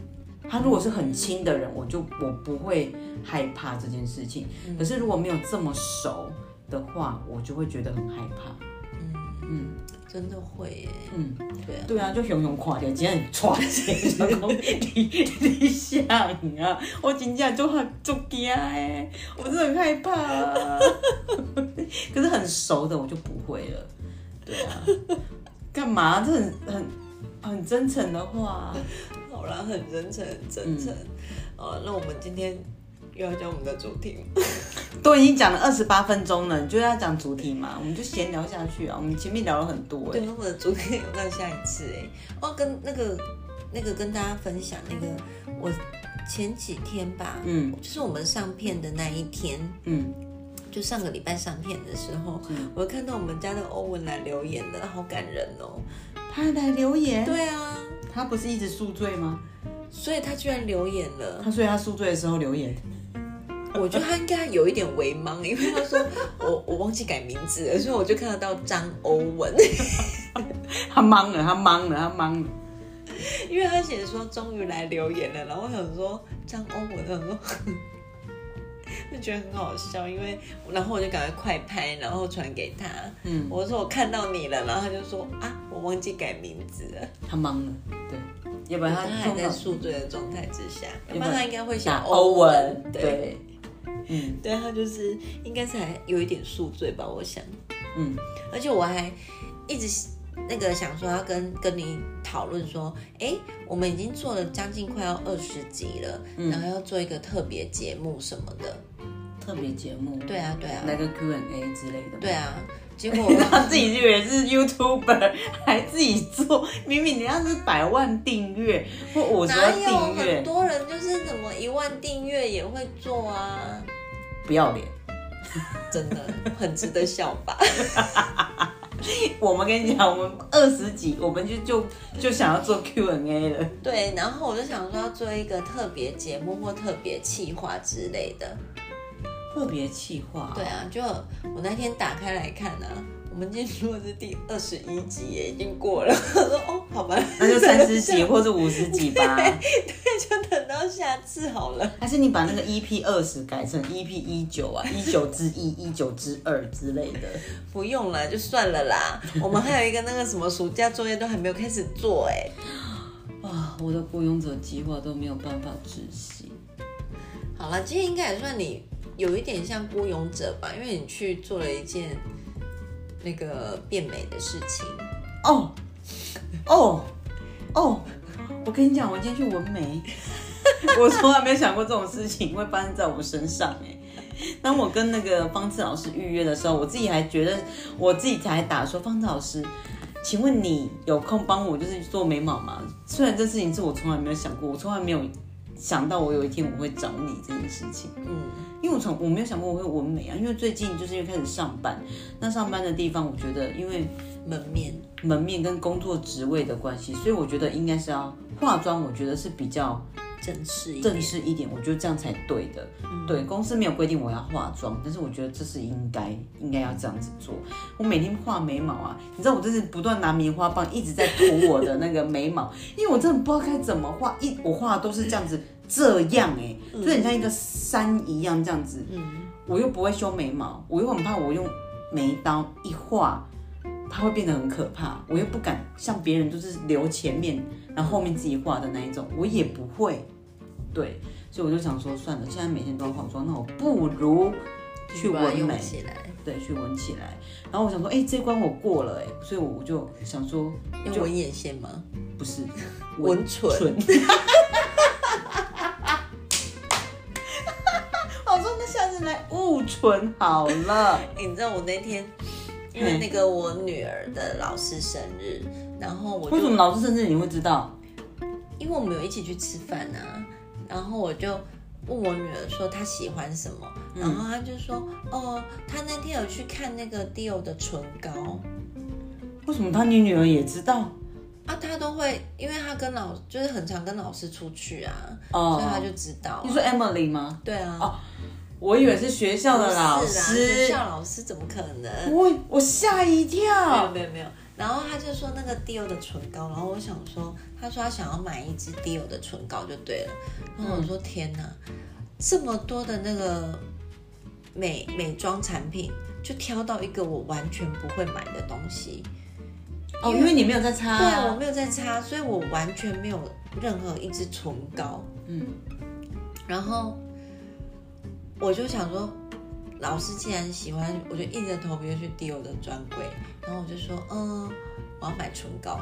Speaker 1: 他如果是很亲的人，我就我不会害怕这件事情。可是如果没有这么熟的话，我就会觉得很害怕。
Speaker 2: 真的会耶。
Speaker 1: 嗯，
Speaker 2: 对啊，
Speaker 1: 对啊，就熊熊看着，真很抓起，想讲你你想啊，我真正就很就惊哎，我真的很害怕、啊。可是很熟的我就不会了。对啊，干嘛？这很很很真诚的话。
Speaker 2: 好啦，很真诚，很真诚。哦，那我们今天又要讲我们的主题吗？
Speaker 1: 都已经讲了二十八分钟了，你就要讲主题嘛？我们就闲聊下去啊。我们前面聊了很多哎、
Speaker 2: 对，我们的主题有到下一次哎。哦，跟那个那个跟大家分享那个，我前几天吧，
Speaker 1: 嗯
Speaker 2: 就是我们上片的那一天，
Speaker 1: 嗯，
Speaker 2: 就上个礼拜上片的时候，我看到我们家的欧文来留言了，好感人哦。
Speaker 1: 他来留言，
Speaker 2: 对啊，
Speaker 1: 他不是一直宿醉吗？
Speaker 2: 所以他居然留言了。
Speaker 1: 他所以他宿醉的时候留言，
Speaker 2: 我觉得他应该有一点微茫，因为他说我我忘记改名字了，所以我就看得到张欧文，
Speaker 1: 他懵了，他懵了，他懵了。
Speaker 2: 因为他写说终于来留言了，然后我想说张欧文，我想说 就觉得很好笑，因为然后我就赶快快拍，然后传给他，
Speaker 1: 嗯，
Speaker 2: 我说我看到你了，然后他就说啊我忘记改名字了，
Speaker 1: 他懵了，对，要不然他
Speaker 2: 他还在宿醉的状态之下，要
Speaker 1: 要不然
Speaker 2: 他应该会写
Speaker 1: 打
Speaker 2: 欧
Speaker 1: 欧
Speaker 2: 文
Speaker 1: 文，，
Speaker 2: 对。
Speaker 1: 对，嗯
Speaker 2: 对他就是应该是还有一点宿醉吧，我想。
Speaker 1: 嗯，
Speaker 2: 而且我还一直那个想说要跟跟你讨论说，哎，我们已经做了将近快要二十集了，
Speaker 1: 嗯
Speaker 2: 然后要做一个特别节目什么的。
Speaker 1: 特别节目，
Speaker 2: 对啊，对啊，
Speaker 1: 来个 Q&A 之类的，
Speaker 2: 对，啊。结果
Speaker 1: 他 自己以为是 YouTuber，还自己做，明明人家是百万订阅或五十
Speaker 2: 哪
Speaker 1: 万
Speaker 2: 有
Speaker 1: 订阅
Speaker 2: 很，多人就是怎么一万订阅也会做啊？
Speaker 1: 不要脸。
Speaker 2: 真的很值得笑吧？
Speaker 1: 我们跟你讲，我们二十几，我们就就就想要做 Q&A 了。
Speaker 2: 对，然后我就想说要做一个特别节目或特别企划之类的。
Speaker 1: 特别企划，
Speaker 2: 对，啊，就我那天打开来看啊，我们今天录的是第二十一集耶，已经过了。我说哦，好吧，
Speaker 1: 那就三十集或者五十集吧。
Speaker 2: 对，就等到下次好了。
Speaker 1: 还是你把那个 EP 二十改成 EP 一九啊，一九之一、一九之二之类的。
Speaker 2: 不用了，就算了啦。我们还有一个那个什么暑假作业都还没有开始做哎。
Speaker 1: 啊，我的雇佣者计划都没有办法执行。
Speaker 2: 好了，今天应该也算你有一点像孤勇者吧，因为你去做了一件那个变美的事情。
Speaker 1: 哦哦哦！我跟你讲，我今天去纹眉，我从来没有想过这种事情会发生在我身上哎。当我跟那个方志老师预约的时候，我自己还觉得，我自己才打说，方志老师，请问你有空帮我就是做眉毛吗？虽然这事情是我从来没有想过，我从来没有想到我有一天我会找你这件事情。嗯，因为我从我没有想过我会纹眉啊，因为最近就是因为开始上班，那上班的地方我觉得因为
Speaker 2: 门面
Speaker 1: 门面跟工作职位的关系，所以我觉得应该是要化妆，我觉得是比较。
Speaker 2: 正式一点，
Speaker 1: 正式一点，我觉得这样才对的。对，公司没有规定我要化妆，但是我觉得这是应该应该要这样子做。我每天画眉毛啊，你知道我真是不断拿棉花棒一直在涂我的那个眉毛，因为我真的不知道该怎么画，一我画的都是这样子，这样哎，就很像一个山一样这样子。嗯，我又不会修眉毛，我又很怕我用眉刀一画，它会变得很可怕。我又不敢像别人就是留前面，然后后面自己画的那一种，我也不会。对，所以我就想说，算了，现在每天都要化妆，那我不如去纹眉，对，去纹起来。然后我想说，哎，这关我过了，哎，所以我就想说，
Speaker 2: 要纹眼线吗？
Speaker 1: 不是，
Speaker 2: 纹唇。
Speaker 1: 我说那下次来雾唇好了。
Speaker 2: 你知道我那天因为那个我女儿的老师生日，然后我
Speaker 1: 为什么老师生日你会知道？
Speaker 2: 因为我们有一起去吃饭啊。然后我就问我女儿说她喜欢什么，然后她就说哦，她那天有去看那个 Dior 的唇膏。
Speaker 1: 为什么她你女儿也知道？
Speaker 2: 啊，她都会，因为她跟老就是很常跟老师出去啊，所以她就知道。
Speaker 1: 你说 Emily 吗？
Speaker 2: 对啊。哦，
Speaker 1: 我以为是学校的老师。
Speaker 2: 学校老师怎么可能？
Speaker 1: 我我吓一跳。
Speaker 2: 没有没有没有。然后他就说那个 Dior 的唇膏，然后我想说，他说他想要买一支 Dior 的唇膏就对了。然后我说天哪，这么多的那个美美妆产品，就挑到一个我完全不会买的东西。
Speaker 1: 哦，因为你没有在擦。
Speaker 2: 对，我没有在擦，所以我完全没有任何一支唇膏。嗯。然后我就想说。老师既然喜欢，我就硬着头皮去 Dior 的专柜，然后我就说，嗯，我要买唇膏，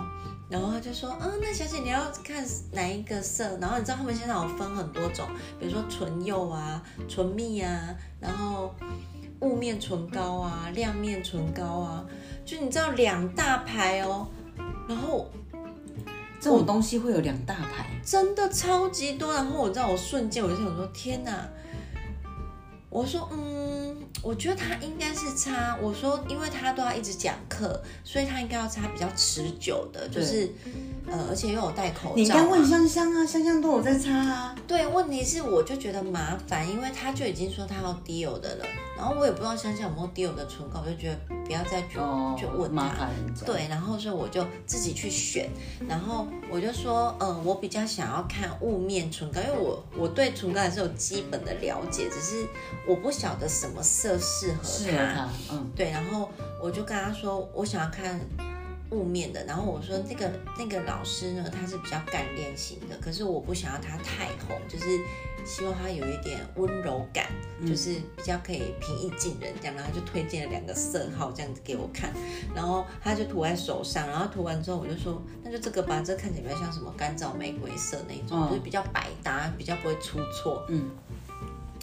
Speaker 2: 然后他就说，嗯，那小姐你要看哪一个色？然后你知道他们现在有分很多种，比如说唇釉啊、唇蜜啊，然后雾面唇膏啊、亮面唇膏啊，就你知道两大排哦，然后
Speaker 1: 这种东西会有两大排，
Speaker 2: 真的超级多，然后我知道我瞬间我就想说，天哪！我说，嗯，我觉得他应该是擦。我说，因为他都要一直讲课，所以他应该要擦比较持久的，就是，呃，而且又有戴口罩。
Speaker 1: 你应该问香香啊，香香都有在擦啊。
Speaker 2: 对，问题是我就觉得麻烦，因为他就已经说他要 deal 的了，然后我也不知道香香有没有 deal 的唇膏，我就觉得不要再去去问他。对，然后所以我就自己去选，然后我就说，嗯，我比较想要看雾面唇膏，因为我我对唇膏还是有基本的了解，只是。我不晓得什么色适合他，嗯，对，然后我就跟他说，我想要看雾面的，然后我说那个那个老师呢，他是比较干练型的，可是我不想要他太红，就是希望他有一点温柔感，就是比较可以平易近人这样，然后就推荐了两个色号这样子给我看，然后他就涂在手上，然后涂完之后我就说，那就这个吧，这看起来比较像什么干燥玫瑰色那种，就是比较百搭，比较不会出错，嗯。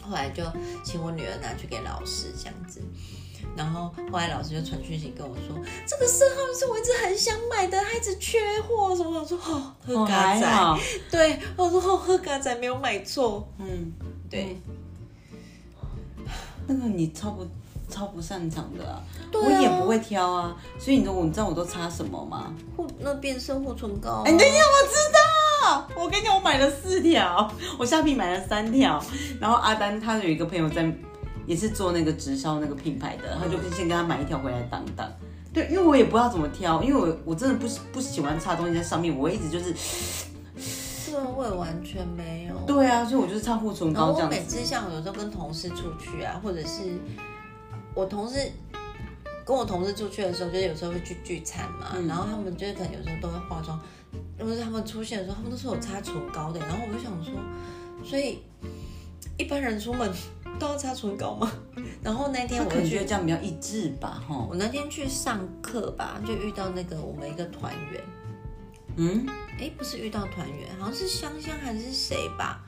Speaker 2: 后来就请我女儿拿去给老师这样子，然后后来老师就传讯息跟我说，这个色号是我一直很想买的，一直缺货什么。我说哦，喝嘎仔，对，我说哦，喝嘎仔没有买错，嗯，对。
Speaker 1: 那个你超不超不擅长的啊，我也不会挑啊，所以你我你知道我都擦什么吗？
Speaker 2: 护那变色护唇膏。
Speaker 1: 哎，等一下，我知道。我跟你讲，我买了四条，我下皮买了三条，然后阿丹他有一个朋友在，也是做那个直销那个品牌的，他就先跟他买一条回来当当，对，因为我也不知道怎么挑，因为我我真的不喜不喜欢擦东西在上面，我一直就是，
Speaker 2: 这个完全没有。
Speaker 1: 对啊，所以我就是擦护唇
Speaker 2: 然后我
Speaker 1: 膏这样子。
Speaker 2: 每次像有时候跟同事出去啊，或者是我同事跟我同事出去的时候，就是有时候会去聚餐嘛，
Speaker 1: 嗯
Speaker 2: 然后他们就是可能有时候都会化妆，如果是他们出现的时候，他们都是有擦唇膏的，然后我就想说，所以一般人出门都要擦唇膏吗？然后那天我
Speaker 1: 觉得这样比较一致吧，哈。
Speaker 2: 我那天去上课吧，就遇到那个我们一个团员，
Speaker 1: 嗯，
Speaker 2: 哎，不是遇到团员，好像是香香还是谁吧，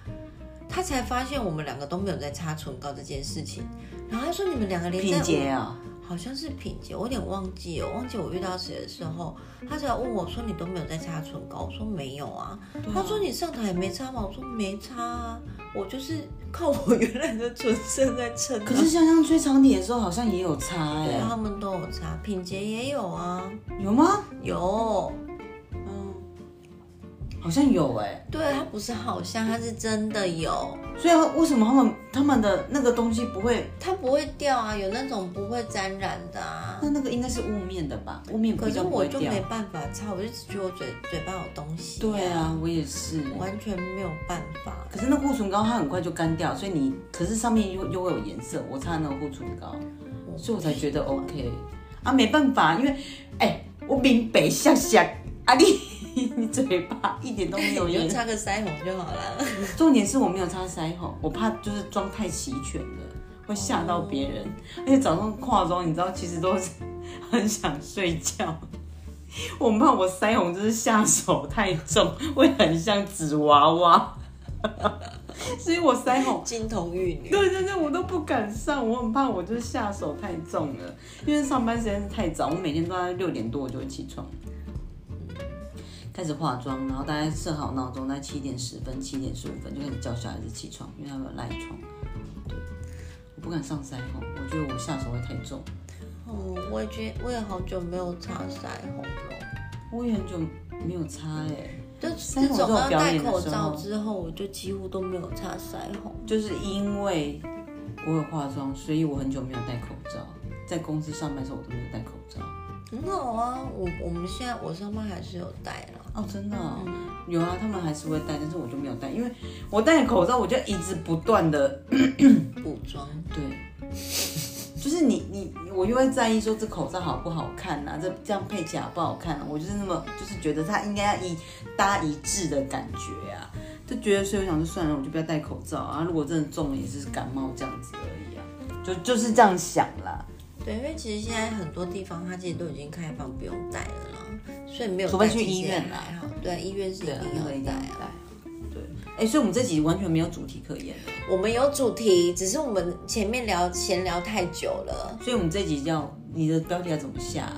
Speaker 2: 他才发现我们两个都没有在擦唇膏这件事情。然后他说你们两个连在
Speaker 1: 品洁啊，
Speaker 2: 好像是品杰，我有点忘记哦，忘记我遇到谁的时候，他才问我说你都没有在擦唇膏，我说没有啊。他说你上台也没擦吗？我说没擦啊，我就是靠我原来的唇色在撑、啊。
Speaker 1: 可是香香吹长笛的时候好像也有擦哎、
Speaker 2: 对他们都有擦，品杰也有啊，
Speaker 1: 有吗？
Speaker 2: 有。
Speaker 1: 嗯，好像有哎、
Speaker 2: 对，它不是好像，它是真的有，
Speaker 1: 所以为什么他们他们的那个东西不会？
Speaker 2: 它不会掉啊，有那种不会沾染的啊。
Speaker 1: 那那个应该是雾面的吧？雾面
Speaker 2: 可是我就没。办法擦，我就只觉得我嘴嘴巴有东西、
Speaker 1: 对，啊，我也是。
Speaker 2: 完全没有办法。
Speaker 1: 可是那护唇膏它很快就干掉，所以你可是上面又又会有颜色。我擦那个护唇膏，所以我才觉得 OK 啊，没办法，因为哎、我明北向下啊你 你嘴巴一点都没有
Speaker 2: 你就。擦个腮红就好了。
Speaker 1: 重点是我没有擦腮红，我怕就是妆太齐全了，会吓到别人。而且早上化妆，你知道，其实都是很想睡觉。我很怕我腮红就是下手太重，会很像纸娃娃，所以我腮红。
Speaker 2: 金童玉女，
Speaker 1: 对对对，我都不敢上，我很怕我就是下手太重了，因为上班时间是太早，我每天都在六点多我就会起床，开始化妆，然后大概设好闹钟，在七点十分、七点十五分就开始叫小孩子起床，因为他们有赖床。对，我不敢上腮红，我觉得我下手会太重。
Speaker 2: 哦，我也觉我也好久没有擦腮红了。
Speaker 1: 我也很久没有擦哎、
Speaker 2: 就
Speaker 1: 腮红
Speaker 2: 自从戴口罩之后，我就几乎都没有擦腮红。
Speaker 1: 就是因为我有化妆，所以我很久没有戴口罩。在公司上班的时候，我都没有戴口罩。
Speaker 2: 很好啊，我我们现在我上班还是有戴啦。
Speaker 1: 哦，真的、哦有啊，他们还是会戴，但是我就没有戴，因为我戴口罩，我就一直不断的
Speaker 2: 补妆，
Speaker 1: 对，就是你你我又会在意说这口罩好不好看呐、这这样配起来好不好看、啊？我就是那么就是觉得它应该要一搭一致的感觉啊，就觉得所以我想说算了，我就不要戴口罩啊。如果真的中了也是感冒这样子而已啊，就就是这样想啦。
Speaker 2: 对，因为其实现在很多地方它其实都已经开放不用戴了啦，所以没有
Speaker 1: 除非去医院啦
Speaker 2: 还好。对，医院是一定要带啊。
Speaker 1: 要戴。对，哎、所以我们这集完全没有主题可言的，
Speaker 2: 我们有主题，只是我们前面聊闲聊太久了。
Speaker 1: 所以我们这集叫你的标题要怎么下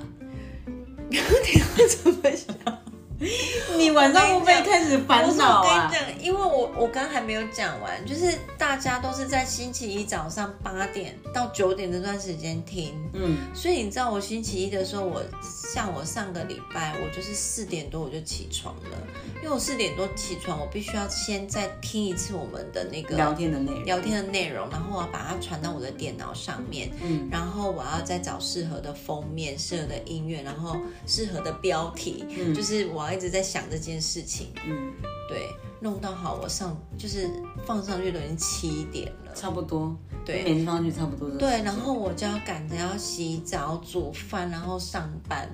Speaker 1: 标
Speaker 2: 题要怎么想？
Speaker 1: 你晚上会不会开始烦恼啊？
Speaker 2: 我？跟你讲，因为我我刚还没有讲完，就是大家都是在星期一早上八点到九点这段时间听，
Speaker 1: 嗯，
Speaker 2: 所以你知道我星期一的时候，我像我上个礼拜，我就是四点多我就起床了，因为我四点多起床，我必须要先再听一次我们的那个
Speaker 1: 聊天的内容，
Speaker 2: 聊天的内容，然后我要把它传到我的电脑上面，
Speaker 1: 嗯，
Speaker 2: 然后我要再找适合的封面、适合的音乐，然后适合的标题，嗯。就是我要一直在想这件事情，
Speaker 1: 嗯，
Speaker 2: 对，弄到好，我上就是放上去都已经七点了，
Speaker 1: 差不多，
Speaker 2: 对
Speaker 1: 每天放上去差不多的。
Speaker 2: 对，然后我就要赶着要洗澡、煮饭，然后上班。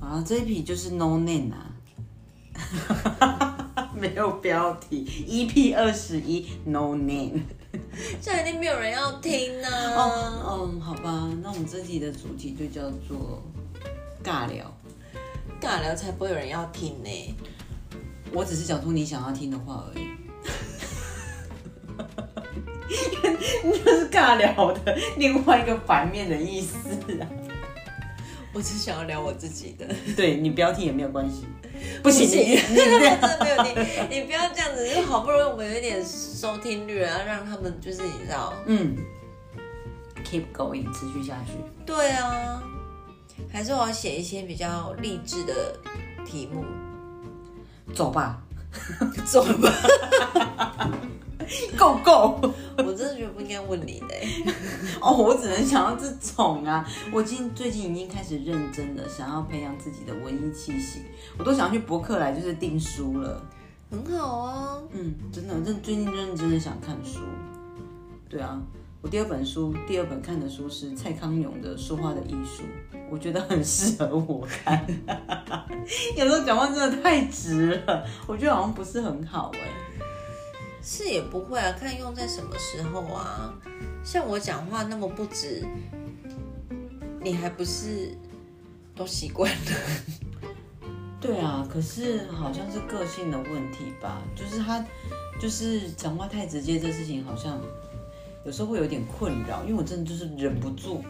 Speaker 1: 啊，这一批就是 no name 啊，没有标题，EP 二十一 no name。
Speaker 2: 这样一定没有人要听呢、
Speaker 1: 哦，嗯，好吧，那我们这集的主题就叫做尬聊。
Speaker 2: 尬聊才不会有人要听呢、
Speaker 1: 我只是讲出你想要听的话而已。就是尬聊的另外一个反面的意思啊。
Speaker 2: 我只想要聊我自己的。
Speaker 1: 对你不要听也没有关系，不行，
Speaker 2: 不行，
Speaker 1: 你你这样
Speaker 2: 真的没有你，你不要这样子，就好不容易我们有一点收听率，然后让他们就是你知道，
Speaker 1: 嗯，keep going，持续下去。
Speaker 2: 对啊，还是我要写一些比较励志的题目，
Speaker 1: 走吧，
Speaker 2: 走吧。
Speaker 1: 够 够。
Speaker 2: 我真的觉得不应该问你的、欸。
Speaker 1: 哦，我只能想到这种啊。我今最近已经开始认真的想要培养自己的文艺气息，我都想要去博客来就是订书了。
Speaker 2: 很好啊，
Speaker 1: 嗯，真的，真最近认真的想看书。对啊，我第二本书，第二本看的书是蔡康永的《说话的艺术》，我觉得很适合我看。有时候讲话真的太直了，我觉得好像不是很好哎、
Speaker 2: 是也不会啊，看用在什么时候啊。像我讲话那么不直，你还不是都习惯了？
Speaker 1: 对啊，可是好像是个性的问题吧，就是他就是讲话太直接，这事情好像有时候会有点困扰，因为我真的就是忍不住，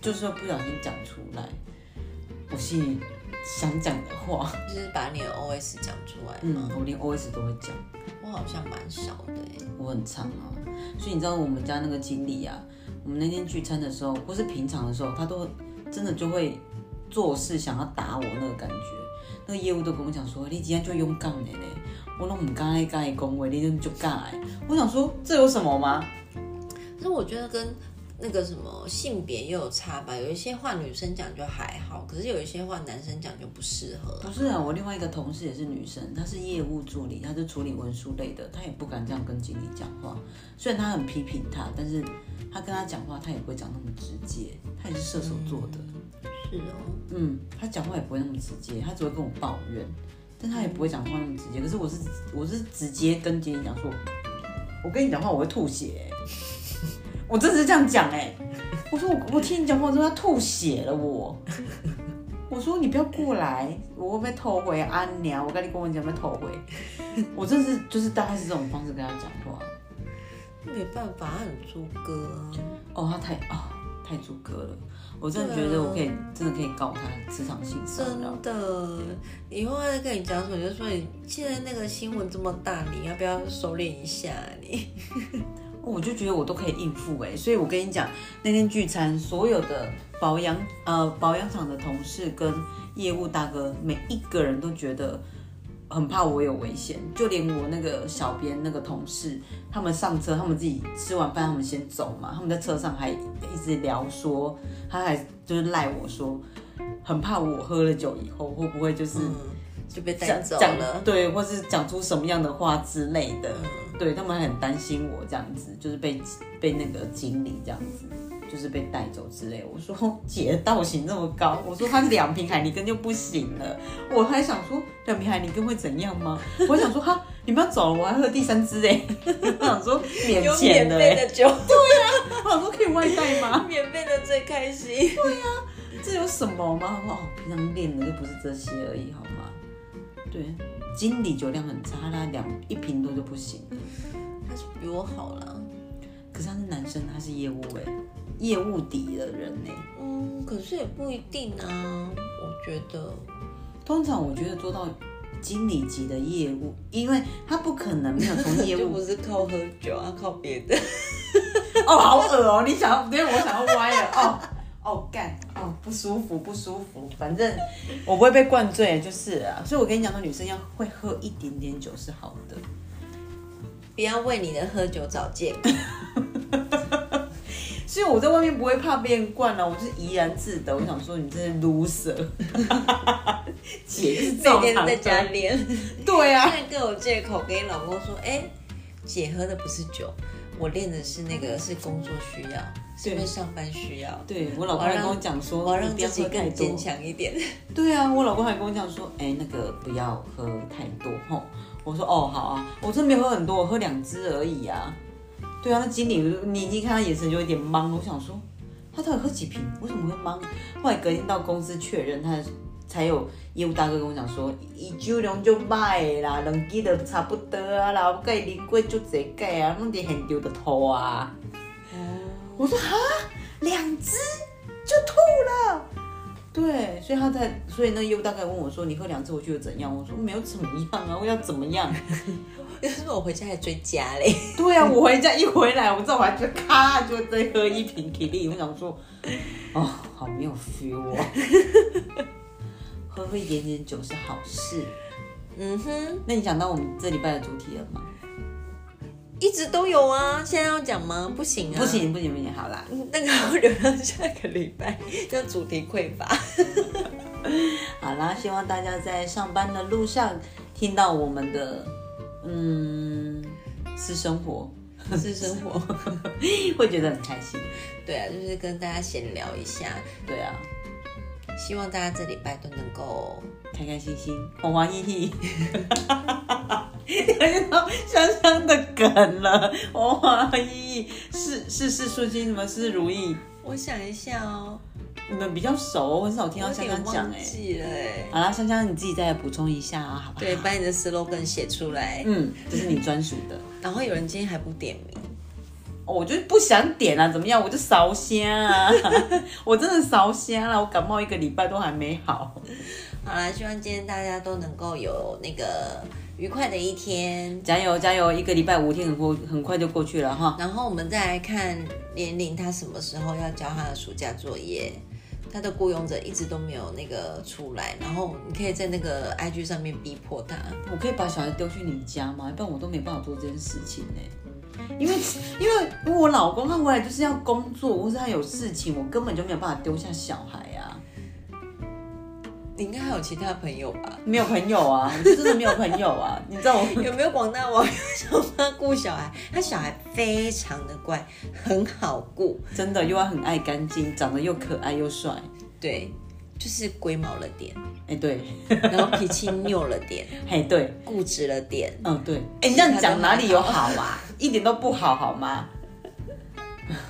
Speaker 1: 就是不小心讲出来我心里想讲的话。
Speaker 2: 就是把你的 OS 讲出来
Speaker 1: 嗯？，我连 OS 都会讲，
Speaker 2: 我好像蛮少的哎、
Speaker 1: 我很长啊。所以你知道我们家那个经理啊，我们那天聚餐的时候，或是平常的时候，他都真的就会做事想要打我那个感觉。那个业务都跟我讲说，你今天就勇敢的嘞，我都唔敢来跟你讲话，你就敢来。我想说，这有什么吗？
Speaker 2: 可是我觉得跟那个什么性别又有差吧，有一些话女生讲就还好，可是有一些话男生讲就不适合。
Speaker 1: 不是啊，我另外一个同事也是女生，她是业务助理，她是处理文书类的，她也不敢这样跟经理讲话。虽然她很批评他，但是她跟他讲话，她也不会讲那么直接。她也是射手座的，
Speaker 2: 是哦，
Speaker 1: 嗯，她讲话也不会那么直接，她只会跟我抱怨，但他也不会讲话那么直接。可是我是我是直接跟杰尼讲说，我跟你讲话我会吐血、欸我真的是这样讲哎、我说我我听你讲话之后要吐血了我。我说你不要过来，我会被偷回安娘。我跟你跟我讲被偷回，我真是就是大概是这种方式跟他讲话。
Speaker 2: 没办法，他很猪哥啊。
Speaker 1: 哦，他太啊、太猪哥了，我真的觉得我可以真的可以告他职场性骚扰
Speaker 2: 真。的，以后他在跟你讲什么，你就说你现在那个新闻这么大，你要不要收敛一下、你？
Speaker 1: 我就觉得我都可以应付哎、所以我跟你讲，那天聚餐，所有的保养呃保养厂的同事跟业务大哥，每一个人都觉得很怕我有危险，就连我那个小编那个同事，他们上车，他们自己吃完饭，他们先走嘛，他们在车上还一直聊说，他还就是赖我说，很怕我喝了酒以后会不会就是。
Speaker 2: 就被带走了。
Speaker 1: 对，或是讲出什么样的话之类的，
Speaker 2: 嗯
Speaker 1: 对他们很担心我这样子，就是被被那个经理这样子，就是被带走之类。我说姐道行这么高，我说他两瓶海尼根就不行了，我还想说两瓶海尼根会怎样吗？我想说哈，你们要走了，我还喝第三支哎，我想说免
Speaker 2: 有免
Speaker 1: 钱的哎，
Speaker 2: 费的酒，
Speaker 1: 我想说可以外带吗？
Speaker 2: 免费的最开心。
Speaker 1: 这有什么吗？哦，平常练的就不是这些而已，好吗？对，经理酒量很差，他两一瓶多就不行。
Speaker 2: 他是比我好了。
Speaker 1: 可是他是男生，他是业务哎、业务底的人呢、
Speaker 2: 嗯，可是也不一定啊，我觉得。
Speaker 1: 通常我觉得做到经理级的业务，因为他不可能没有从业
Speaker 2: 就
Speaker 1: 务
Speaker 2: 不是靠喝酒啊，靠别的。
Speaker 1: 哦，好恶哦！你想要，因为我想要歪了哦哦干哦不舒服不舒服，反正我不会被灌醉就是啊。所以我跟你讲，说女生要会喝一点点酒是好的。
Speaker 2: 不要为你的喝酒找借口。
Speaker 1: 所以我在外面不会怕被人灌了、我就是怡然自得。我想说，你真是 loser，姐是
Speaker 2: 每天在家
Speaker 1: 喝
Speaker 2: 练，
Speaker 1: 对啊，
Speaker 2: 现在各有借口给你老公说，哎、姐喝的不是酒，我练的是那个是工作需要，是因为上班需要。
Speaker 1: 对我老公还跟我讲说，
Speaker 2: 我要让自己更坚。强一点。
Speaker 1: 对啊，我老公还跟我讲说，哎、那个不要喝太多吼。我说哦好啊，我真没有喝很多，我喝两支而已啊。对啊，那经理你一看他眼神就有点懵，我想说他到底喝几瓶？为什么会懵？后来隔天到公司确认，他才有业务大哥跟我讲说，伊酒量就歹啦，两支就差不多啊啦，我甲伊啉过足济届啊，拢伫现场就吐啊。我说哈，两支就吐了。对，所以他在，所以那业务大概问我说：“你喝两支，我觉得怎样？”我说：“没有怎么样啊，我要怎么样
Speaker 2: 就是我回家还追加嘞，？”
Speaker 1: 对啊，我回家一回来，我知道我还就咔就再喝一瓶 k i 我想说，哦，好没有 feel 哦。喝喝一点点酒是好事。
Speaker 2: 嗯哼，
Speaker 1: 那你讲到我们这礼拜的主题了吗？
Speaker 2: 一直都有啊，现在要讲吗？不行啊，
Speaker 1: 不，行不行不行，好啦，
Speaker 2: 那个要留到下个礼拜，叫主题匮乏。
Speaker 1: 好啦，希望大家在上班的路上听到我们的嗯私生活，
Speaker 2: 私生活，
Speaker 1: 会觉得很开心。
Speaker 2: 对啊，就是跟大家闲聊一下，
Speaker 1: 对啊，
Speaker 2: 希望大家这礼拜都能够
Speaker 1: 开开心心，欢欢喜喜。听到香香的梗了，欢欢喜喜，事事事顺心，什么事如意？
Speaker 2: 我想一下哦，
Speaker 1: 你们比较熟，我很少听到香香讲哎。好啦，香香你自己再来补充一下啊，好不好？
Speaker 2: 对，把你的 slogan 写出来。
Speaker 1: 嗯，这是你专属的。
Speaker 2: 然后有人今天还不点名，
Speaker 1: 哦我就不想点啊，怎么样？我就烧香啊，我真的烧香了，我感冒一个礼拜都还没好。
Speaker 2: 好啦，希望今天大家都能够有那个愉快的一天。
Speaker 1: 加油加油！一个礼拜五天很过，很快就过去了哈。
Speaker 2: 然后我们再来看连玲她什么时候要交他的暑假作业。他的雇佣者一直都没有那个出来，然后你可以在那个 IG 上面逼迫他。
Speaker 1: 我可以把小孩丢去你家吗？不然我都没办法做这件事情呢。因为因为如果我老公他回来就是要工作，或是他有事情，我根本就没有办法丢下小孩。
Speaker 2: 你应该还有其他朋友吧？
Speaker 1: 没有朋友啊，我就真的没有朋友啊。你知道我
Speaker 2: 有没有广大网友想帮他顾小孩？他小孩非常的乖，很好顾，
Speaker 1: 真的又要很爱干净，长得又可爱又帅。
Speaker 2: 对，就是龟毛了点，
Speaker 1: 哎，对，
Speaker 2: 然后脾气拗了点，
Speaker 1: 嘿 对，
Speaker 2: 固执了点。
Speaker 1: 嗯对。哎，你这样讲哪里有好啊？一点都不好，好吗？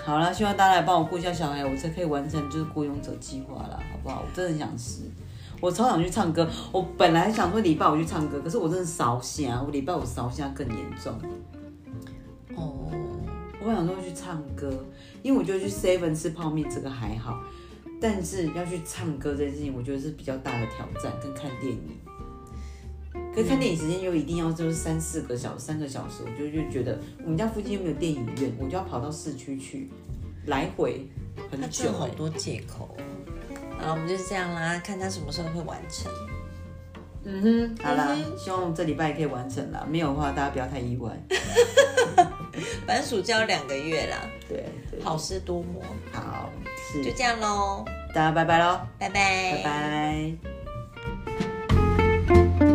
Speaker 1: 好了，希望大家来帮我顾一下小孩，我才可以完成就是雇佣者计划啦，好不好？我真的很想吃，我超想去唱歌。我本来想说礼拜五去唱歌，可是我真的烧香，我礼拜五烧香更严重。
Speaker 2: 哦，
Speaker 1: 我想说去唱歌，因为我觉得去 Seven 吃泡面这个还好，但是要去唱歌这件事情，我觉得是比较大的挑战，跟看电影。可是看电影时间又一定要就是三四个小时，三个小时，我就就觉得我们家附近又没有电影院，我就要跑到市区去，来回很
Speaker 2: 他
Speaker 1: 久、欸。
Speaker 2: 真的好多借口哦。好，我们就是这样啦，看他什么时候会完成。
Speaker 1: 嗯哼，好啦
Speaker 2: 嗯，
Speaker 1: 希望这礼拜可以完成啦。没有的话，大家不要太意外。
Speaker 2: 反正暑假有两个月啦，
Speaker 1: 对对，
Speaker 2: 好事多磨，
Speaker 1: 好，是
Speaker 2: 就这样喽，
Speaker 1: 大家拜拜喽，
Speaker 2: 拜拜，
Speaker 1: 拜拜。